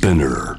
Spinner.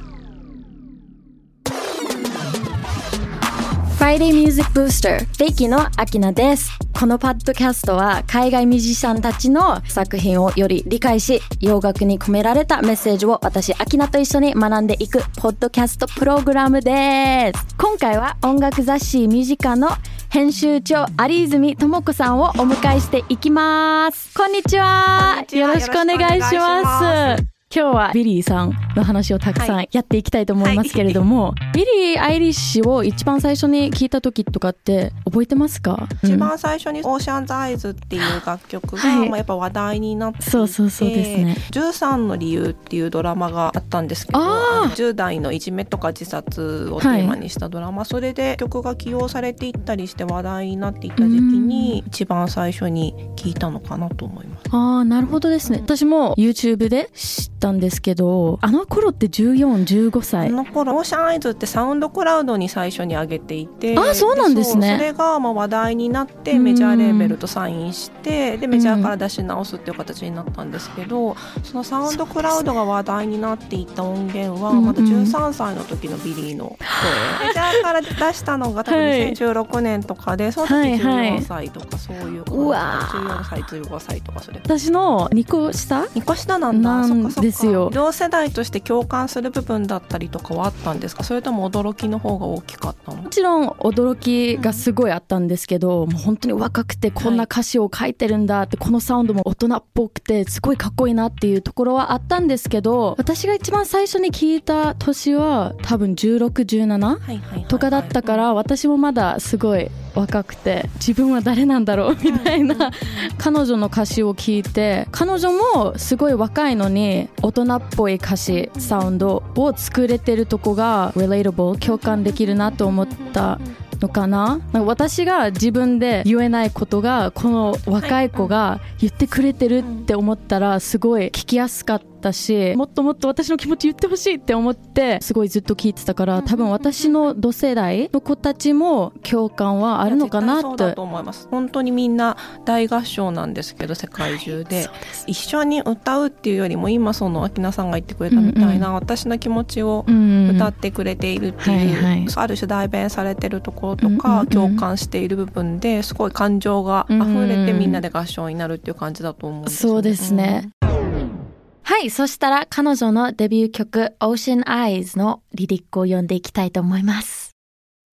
Friday Music Booster キーのアキナです。このポッドキャストは海外ミュージシャンたちの作品をより理解し洋楽に込められたメッセージを私アキナと一緒に学んでいくポッドキャストプログラムです。今回は音楽雑誌 MUSICA の編集長有泉智子さんをお迎えしていきます。こんにちは。こんにちは。よろしくお願いします今日はビリーさんの話をたくさはんやっていきたいと思いますけれども、ビリー・アイリッシュを一番最初に聞いた時とかって覚えてますか？一番最初に「オーシャンズ・アイズ」っていう楽曲が、はい。まあ、やっぱ話題になっていてそうそうそうですね。13の理由っていうドラマがあったんですけどあー。10代のいじめとか自殺をテーマにしたドラマ、それで曲が起用されていったりして話題になっていた時期に一番最初に聞いたのかなと思います。ああなるほどですね。私も YouTube で知ったんですけどあの頃って1415あ歳。の頃オーシャンアイズってサウンドクラウドに最初に上げていてあそうなんですね。それがまあ話題になってうん。メジャーレーベルとサインしてでメジャーから出し直すっていう形になったんですけどその SoundCloud が話題になっていった音源はまだうん。うん13歳の時のビリーの声。メジャーから出したのが多分はい。2016年とかでその時はい。はい14歳とかそういう感じうわ14歳15歳とかそれ私の2個下？2個下なんだ。なんですよ。同世代として共感する部分だったりとかはあったんですか？それとも驚きの方が大きかったの？もちろん驚きがすごいあったんですけど、もう本当に若くてこんな歌詞を書いてるんだって、このサウンドも大人っぽくてすごいかっこいいなっていうところはあったんですけど私が一番最初に聞いた年は多分1617はいはいはいはい。とかだったから私もまだすごい若くて自分は誰なんだろうみたいな彼女の歌詞を聞いて彼女もすごい若いのに大人っぽい歌詞サウンドを作れてるとこが relatable 共感できるなと思ったのかな。私が自分で言えないことがこの若い子が言ってくれてるって思ったらすごい聞きやすかったしもっともっと私の気持ち言ってほしいって思ってすごいずっと聞いてたから多分私の同世代の子たちも共感はあるのかなって。と思います。本当にみんな大合唱なんですけど世界中で、そうです。一緒に歌うっていうよりも今その秋菜さんが言ってくれたみたいな、私の気持ちをうん歌ってくれているっていう、はいはいある種代弁されてるところとか、うんうんうん共感している部分ですごい感情が溢れてうんみんなで合唱になるっていう感じだと思うんですよそうですね。はい、そしたら彼女のデビュー曲 Ocean Eyes のリリックを読んでいきたいと思います。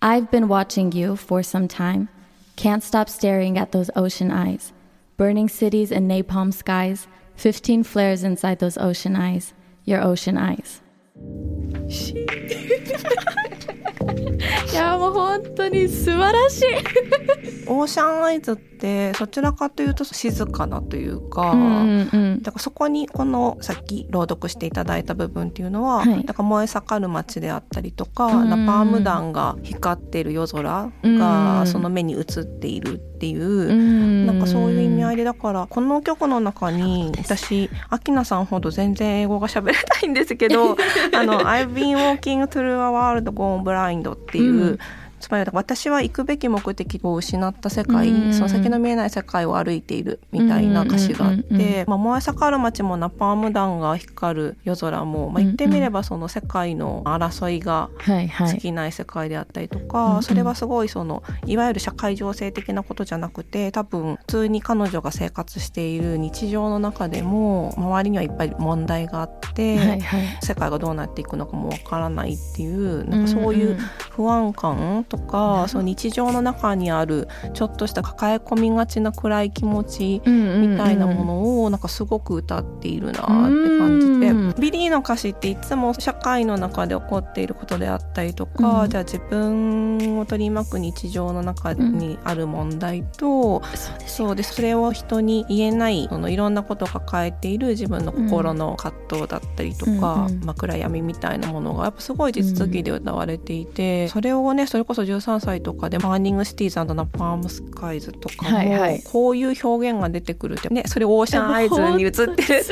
I've been watching you for some time. Can't stop staring at those ocean eyes. Burning cities and napalm skies. 15 flares inside those ocean eyes. Your ocean eyes. いやもう本当に素晴らしい。 オーシャンアイズってそちらかというと静かなというか、うんうんだからそこにこのさっき朗読していただいた部分っていうのは、はい。だから燃え盛る街であったりとか、うんナパーム弾が光っている夜空うんがその目に映っているっていう、うんなんかそういう意味合いでだからこの曲の中に私アキナさんほど全然英語が喋れないんですけど あの「I've been walking through a world gone blind」っていう、うんつまり私は行くべき目的を失った世界、うん。その先の見えない世界を歩いているみたいな歌詞があって、うんうんうんうん。まあ、燃え盛る街もナパーム弾が光る夜空も、まあ、言ってみればその世界の争いがはいはい。尽きない世界であったりとか、うんうん。それはすごいそのいわゆる社会情勢的なことじゃなくて多分普通に彼女が生活している日常の中でも周りにはいっぱい問題があって、はいはい。世界がどうなっていくのかもわからないっていうなんかそういう不安感とか、その日常の中にあるちょっとした抱え込みがちな暗い気持ちみたいなものをなんかすごく歌っているなって感じで、うん。ビリーの歌詞っていつも社会の中で起こっていることであったりとか、うん。じゃあ自分を取り巻く日常の中にある問題と、そうですそうでそれを人に言えないそのいろんなことを抱えている自分の心の葛藤だったりとか、うんうん。まあ、暗闇みたいなものがやっぱすごい地続きで歌われていて、それをねそれこそ13歳とかで「マーニング・シティーズナパーム・スカイズ」とかも、こういう表現が出てくるってねそれオーシャン・アイズに映ってるって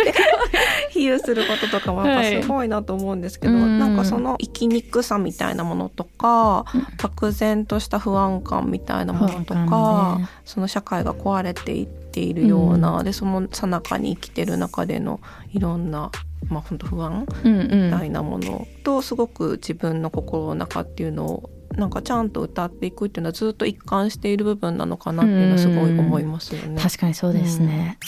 比喩することとかもやっぱすごいなと思うんですけど、はいなんかその生きにくさみたいなものとか、漠然とした不安感みたいなものとか、その社会が壊れていっているような、でその最中に生きてる中でのいろんなまあ本当不安みたいなものとすごく自分の心の中っていうのをなんかちゃんと歌っていくっていうのはずっと一貫している部分なのかなっていうのはすごい思いますよね。確かにそうですね。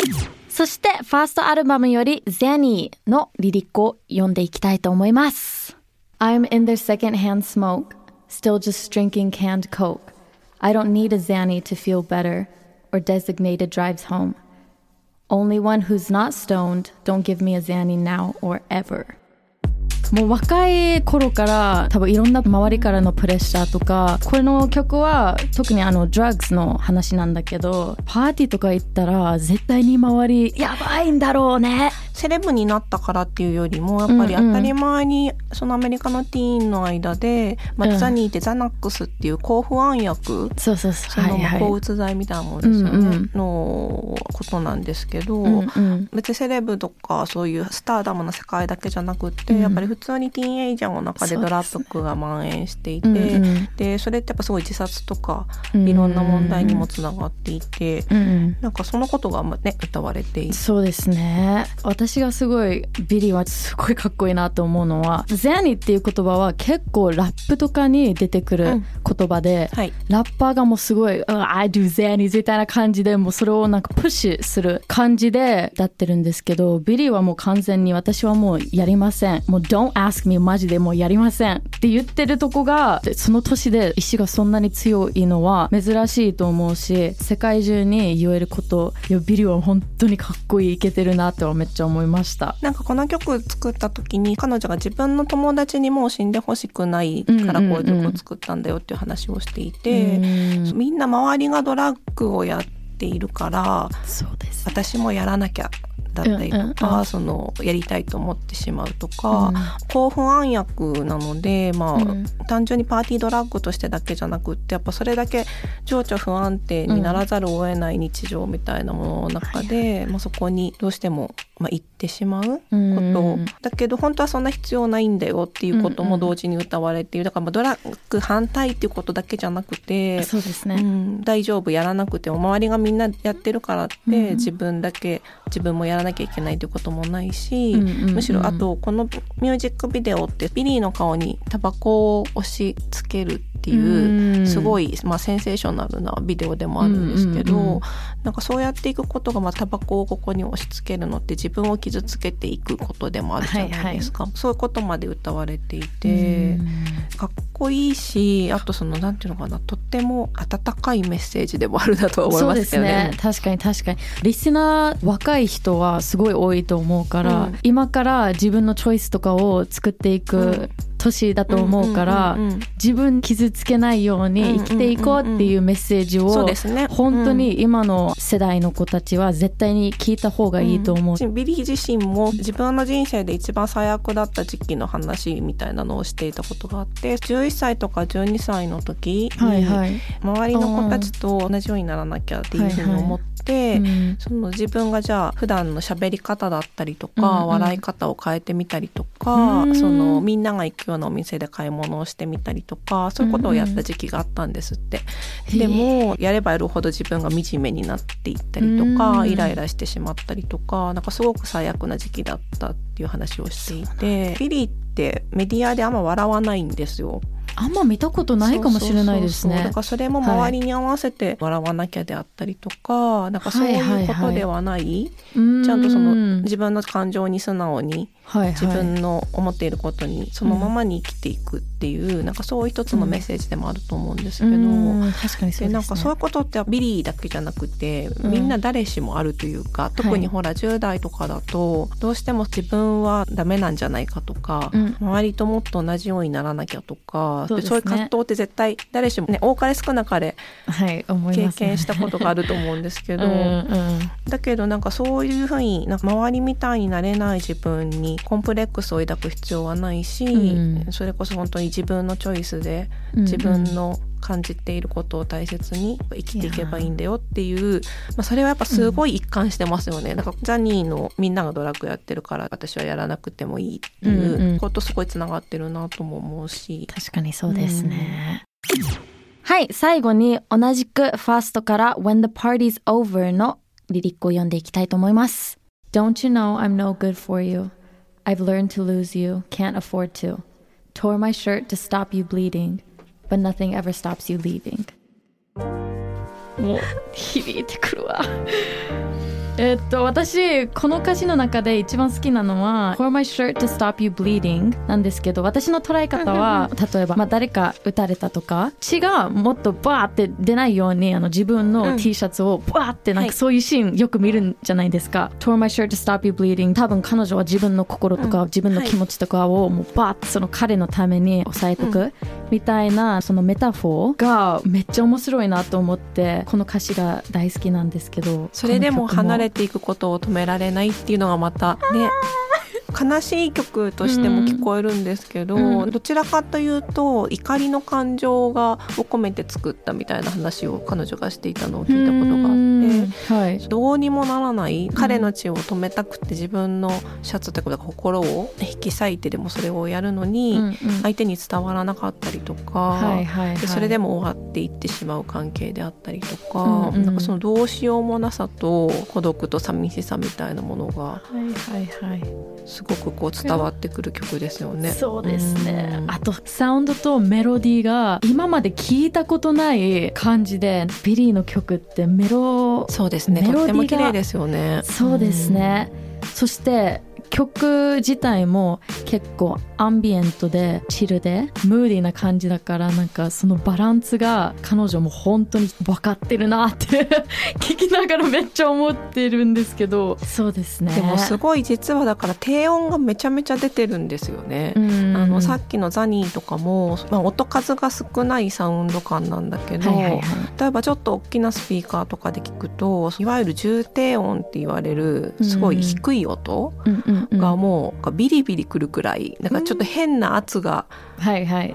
そしてファーストアルバムより Zanny のリリックを読んでいきたいと思います。I'm in their secondhand smoke, still just drinking canned coke. I don't need a Zanny to feel better or designated drives home. Only one who's not stoned, don't give me a Zanny now or ever. もう若い頃から多分いろんな周りからのプレッシャーとかこの曲は特にあのドラッグスの話なんだけどパーティーとか行ったら絶対に周りやばいんだろうねセレブになったからっていうよりもやっぱり当たり前にそのアメリカのティーンの間で、まあ、ザニーってザナックスっていう抗不安薬そうそうそう。その抗うつ剤みたいなものですよね、のことなんですけど、別にセレブとかそういうスターダムの世界だけじゃなくて、やっぱり普通にティーンエイジャーの中でドラッグが蔓延していてで,、それってやっぱすごい自殺とかいろんな問題にもつながっていて、なんかそのことがね歌われていて。そうですね。私私がすごいビリーはすごいかっこいいなと思うのは「Xanny」っていう言葉は結構ラップとかに出てくる言葉で、うんはい、ラッパーがもうすごい「I do Xanny」みたいな感じでもうそれをなんかプッシュする感じで歌ってるんですけどビリーはもう完全に私はもうやりません。もう Don't ask me マジでもうやりませんって言ってるとこがその年で意志がそんなに強いのは珍しいと思うし世界中に言えることいやビリーは本当にかっこいいいけてるなってはめっちゃ思いました。なんかこの曲作った時に彼女が自分の友達にもう死んでほしくないからこういう曲を作ったんだよっていう話をしていて、みんな周りがドラッグをやっているから私もやらなきゃだったりとか、うんうん、そのやりたいと思ってしまうとか、うん、興奮暗薬なので、まあ、うん、単純にパーティードラッグとしてだけじゃなくってやっぱそれだけ情緒不安定にならざるを得ない日常みたいなものの中で、まあ、そこにどうしても、まあ、行ってしまうこと、うん、だけど本当はそんな必要ないんだよっていうことも同時に歌われている。だからまあドラッグ反対っていうことだけじゃなくてそうですね、大丈夫やらなくても周りがみんなやってるからって、自分だけ自分もやらなきゃいけないということもないし、うんうんうん、むしろあとこのミュージックビデオってビリーの顔にタバコを押し付けるっていうすごい、まあ、センセーショナルなビデオでもあるんですけど、うんうんうん、なんかそうやっていくことが、まあ、タバコをここに押し付けるのって自分を傷つけていくことでもあるじゃないですか、はいはい、そういうことまで歌われていてかっこいいしあとそのなんていうのかなとっても温かいメッセージでもあるなと思いますよね。ね。確かに確かに。リスナー若い人はすごい多いと思うから、うん、今から自分のチョイスとかを作っていく年だと思うから、自分傷つけないように生きていこうっていうメッセージを、本当に今の世代の子たちは絶対に聞いた方がいいと思う、うん、ビリー自身も自分の人生で一番最悪だった時期の話みたいなのをしていたことがあって11歳とか12歳の時に、周りの子たちと同じようにならなきゃっていうふうに思って。て、うん、その自分がじゃあ普段の喋り方だったりとか、うんうん、笑い方を変えてみたりとか、うん、そのみんなが行くようなお店で買い物をしてみたりとかそういうことをやった時期があったんですって。うんうん、でもやればやるほど自分が惨めになっていったりとか、イライラしてしまったりとかなんかすごく最悪な時期だったっていう話をしていてビリーってメディアであんま笑わないんですよ。あんま見たことないかもしれないですね。だからそれも周りに合わせて笑わなきゃであったりとか、はい、なんかそういうことではない、はいはいはい、ちゃんとその自分の感情に素直にはいはい、自分の思っていることにそのままに生きていくっていう、うん、なんかそういう一つのメッセージでもあると思うんですけど、うん、確かにそう、ね、なんかそういうことってビリーだけじゃなくて、みんな誰しもあるというか、特にほら10代とかだとどうしても自分はダメなんじゃないかとか、周りともっと同じようにならなきゃとかそう、ね,、いう葛藤って絶対誰しもね多かれ少なかれ経験したことがあると思うんですけど、うんうん、だけどなんかそういうふうになんか周りみたいになれない自分にコンプレックスを抱く必要はないし、うん、それこそ本当に自分のチョイスで自分の感じていることを大切に生きていけばいいんだよっていう、まあ、それはやっぱすごい一貫してますよね、うん、だからジャニーのみんながドラッグやってるから私はやらなくてもいいっていうことすごいつながってるなとも思うし、確かにそうですね、うん、はい最後に同じくファーストから「When the party's over」のリリックを読んでいきたいと思います。Don't you know I'm no good for you? I've learned to lose you, can't afford to. Tore my shirt to stop you bleeding, but nothing ever stops you leaving. もう響いてくるわ。 えっと私この歌詞の中で一番好きなのは「For my shirt to stop you bleeding」なんですけど私の捉え方は例えば、まあ、誰か撃たれたとか血がもっとバーって出ないようにあの自分の T シャツをバーってなんかそういうシーンよく見るんじゃないですか「Tore my shirt to stop you bleeding」多分彼女は自分の心とか自分の気持ちとかをもうバーってその彼のために抑えとくみたいなそのメタフォーがめっちゃ面白いなと思ってこの歌詞が大好きなんですけどそれでも離れていくことを止められないっていうのがまたね悲しい曲としても聞こえるんですけど、うん、どちらかというと怒りの感情がを込めて作ったみたいな話を彼女がしていたのを聞いたことがあって、はい、どうにもならない彼の血を止めたくて自分のシャツというか心を引き裂いてでもそれをやるのに相手に伝わらなかったりとか、でそれでも終わっていってしまう関係であったりとか、うんうん、なんかそのどうしようもなさと孤独と寂しさみたいなものが。はいはいはいすごくこう伝わってくる曲ですよね。そうですね。あとサウンドとメロディーが今まで聞いたことない感じでビリーの曲ってメロそうですね。とても綺麗ですよね。そうですね。そして曲自体も結構アンビエントでチルでムーディーな感じだからなんかそのバランスが彼女も本当に分かってるなって 聞きながらめっちゃ思ってるんですけど。そうですね。でもすごい実はだから低音がめちゃめちゃ出てるんですよね。あのさっきのザニーとかも、まあ、音数が少ないサウンド感なんだけど、はいはいはい、例えばちょっと大きなスピーカーとかで聞くといわゆる重低音って言われるすごい低い音がもうビリビリくるくらいなんかちょっと変な圧が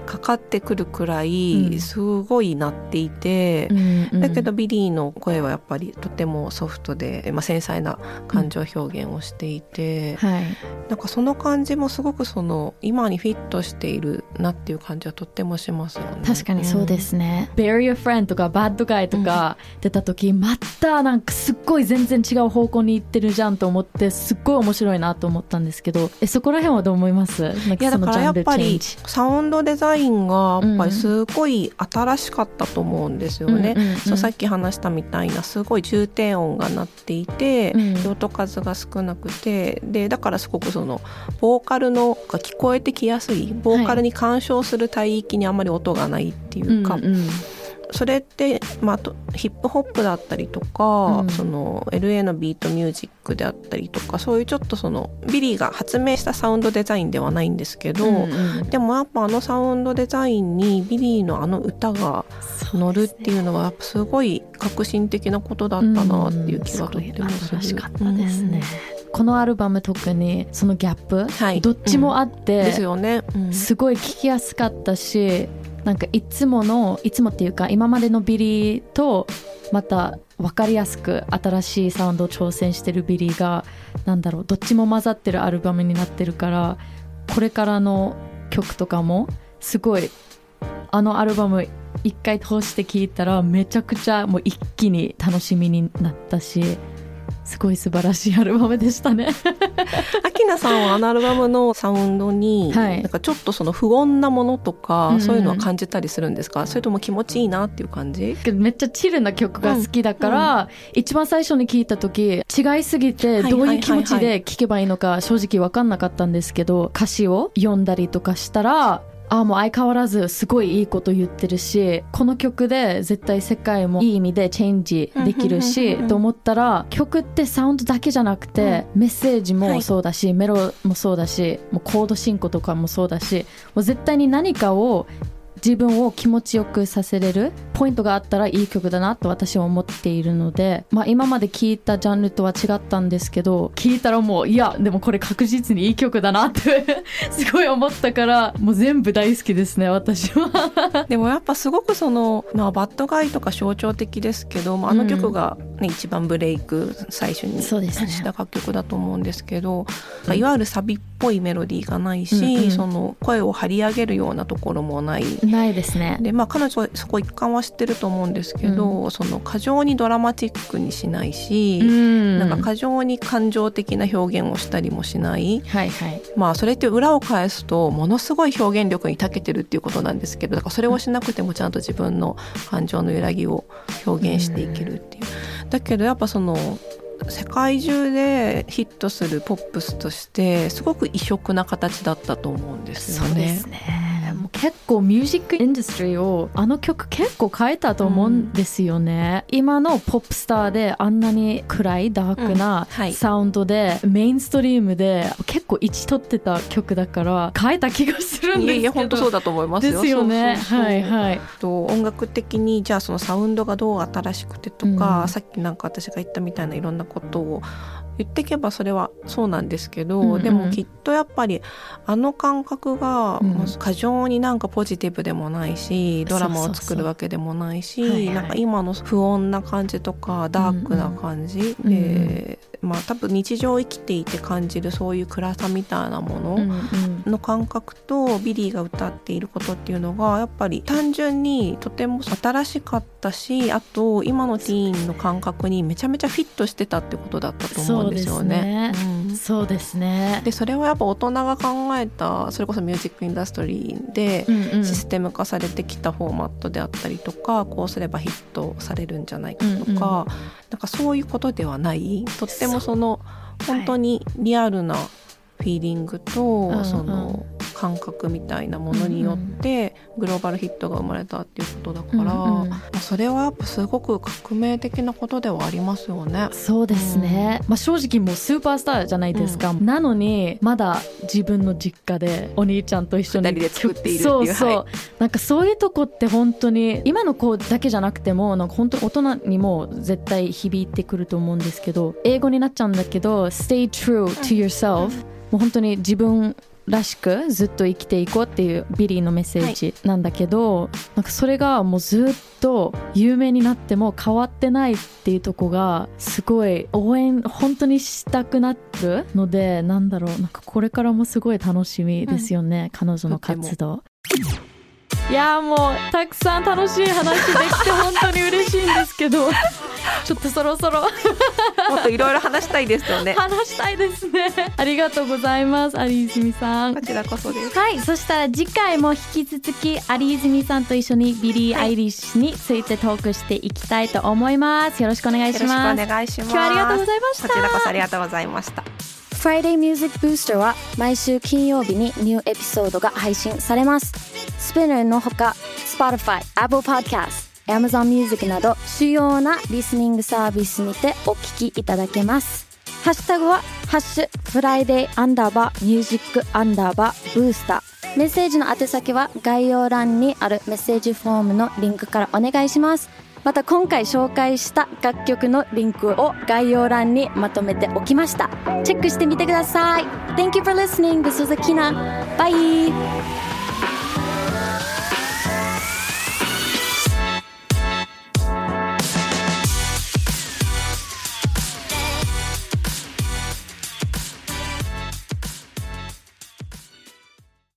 かかってくるくらいすごいなっていて、うん、だけどビリーの声はやっぱりとてもソフトで、まあ、繊細な感情表現をしていて、うん。はい、なんかその感じもすごくその今にフィットしているなっていう感じはとってもしますよね。確かにそうですね。うん、Friend とか Bad Guy とか出た時、またなんかすっごい全然違う方向に行ってるじゃんと思ってすっごい面白いなと思ったんですけどえそこら辺はどう思います？いやだからやっぱりサウンドデザインがやっぱりすごい新しかったと思うんですよね。そうさっき話したみたいなすごい重低音が鳴っていて、うん、音数が少なくてでだからすごくそのボーカルのが聞こえてきやすいボーカルに干渉する帯域にあんまり音がないっていうか。うんうんそれって、まあ、ヒップホップだったりとか、うん、その LA のビートミュージックであったりとかそういうちょっとそのビリーが発明したサウンドデザインではないんですけど、うんうん、でもやっぱあのサウンドデザインにビリーのあの歌が乗るっていうのはやっぱすごい革新的なことだったなっていう気がとってもする。しかったですね、このアルバム特にそのギャップ、はい、どっちもあって、うん、ですよね、うん、すごい聴きやすかったしなんかいつものいつもっていうか今までのビリーとまた分かりやすく新しいサウンドを挑戦してるビリーがなんだろうどっちも混ざってるアルバムになってるからこれからの曲とかもすごいあのアルバム一回通して聴いたらめちゃくちゃもう一気に楽しみになったしすごい素晴らしいアルバムでしたね。アキナさんはあのアルバムのサウンドに、はい、なんかちょっとその不穏なものとか、うん、そういうのは感じたりするんですか？それとも気持ちいいなっていう感じ？めっちゃチルな曲が好きだから、うん。うん、一番最初に聞いた時違いすぎてどういう気持ちで聴けばいいのか正直分かんなかったんですけど歌詞を読んだりとかしたらあもう相変わらずすごいいいこと言ってるしこの曲で絶対世界もいい意味でチェンジできるしと思ったら曲ってサウンドだけじゃなくて、メッセージもそうだし、メロもそうだしもうコード進行とかもそうだしもう絶対に何かを自分を気持ちよくさせれるポイントがあったらいい曲だなと私は思っているので、まあ、今まで聴いたジャンルとは違ったんですけど聴いたらもういやでもこれ確実にいい曲だなって すごい思ったからもう全部大好きですね私は。でもやっぱすごくその、まあ、バッドガイとか象徴的ですけど、まあ、あの曲が、うん、一番ブレイク最初にした楽曲だと思うんですけど、ね、いわゆるサビっぽいメロディーがないし、うんうん、その声を張り上げるようなところもない。ないですね。でまあ彼女はそこ一貫は知ってると思うんですけど、うん、その過剰にドラマチックにしないし、うん、なんか過剰に感情的な表現をしたりもしない、はいはい、まあそれって裏を返すとものすごい表現力に長けてるっていうことなんですけどだからそれをしなくてもちゃんと自分の感情の揺らぎを表現していけるっていう。だけどやっぱその世界中でヒットするポップスとしてすごく異色な形だったと思うんですよね。そうですねも結構ミュージックインダストリーをあの曲結構変えたと思うんですよね、うん、今のポップスターであんなに暗いダークなサウンドで、うんはい、メインストリームで結構位置取ってた曲だから変えた気がするんですけど。いや本当そうだと思いますよ。ですよね。はいはい。と音楽的にじゃあそのサウンドがどう新しくてとか、うん、さっきなんか私が言ったみたいないろんなことを言ってけばそれはそうなんですけど、うんうん、でもきっとやっぱりあの感覚が過剰になんかポジティブでもないし、ドラマを作るわけでもないし、なんか今の不穏な感じとかダークな感じ、うんうん、で、まあ多分日常生きていて感じるそういう暗さみたいなものの感覚とビリーが歌っていることっていうのがやっぱり単純にとても新しかったしあと今のティーンの感覚にめちゃめちゃフィットしてたってことだったと思うんですよね。そうですね、でそれはやっぱ大人が考えたそれこそミュージックインダストリーでシステム化されてきたフォーマットであったりとかこうすればヒットされるんじゃないかとか、うんうん、なんかそういうことではない。とってもその本当にリアルなフィーリングと、その感覚みたいなものによってグローバルヒットが生まれたっていうことだから、うんうん、それはやっぱすごく革命的なことではありますよね。そうですね、うん、まあ、正直もうスーパースターじゃないですか、うん、なのにまだ自分の実家でお兄ちゃんと一緒にで作っているそうそう、はい、なんかそういうとこって本当に今の子だけじゃなくてもなんか本当大人にも絶対響いてくると思うんですけど英語になっちゃうんだけど Stay true to yourself、もう本当に自分らしくずっと生きていこうっていうビリーのメッセージなんだけど、はい、なんかそれがもうずっと有名になっても変わってないっていうとこがすごい応援本当にしたくなるのでなんだろうなんかこれからもすごい楽しみですよね、うん、彼女の活動。いやもうたくさん楽しい話できて本当に嬉しいんですけどちょっとそろそろ。もっといろいろ話したいですよね。話したいですね。ありがとうございます有泉さん。こちらこそです。はいそしたら次回も引き続き有泉さんと一緒にビリー・アイリッシュについてトークしていきたいと思います。よろしくお願いします。お願いします。今日はありがとうございました。こちらこそありがとうございました。Friday Music Booster は毎週金曜日にニューエピソードが配信されます。スピナーのほか Spotify、Apple Podcast、Amazon Music など主要なリスニングサービスにてお聞きいただけます。ハッシュタグはハッシュフライデーアンダーバーミュージックアンダーバーブースター。メッセージの宛先は概要欄にあるメッセージフォームのリンクからお願いします。また今回紹介した楽曲のリンクを概要欄にまとめておきましたチェックしてみてください Thank you for listening This was Akina Bye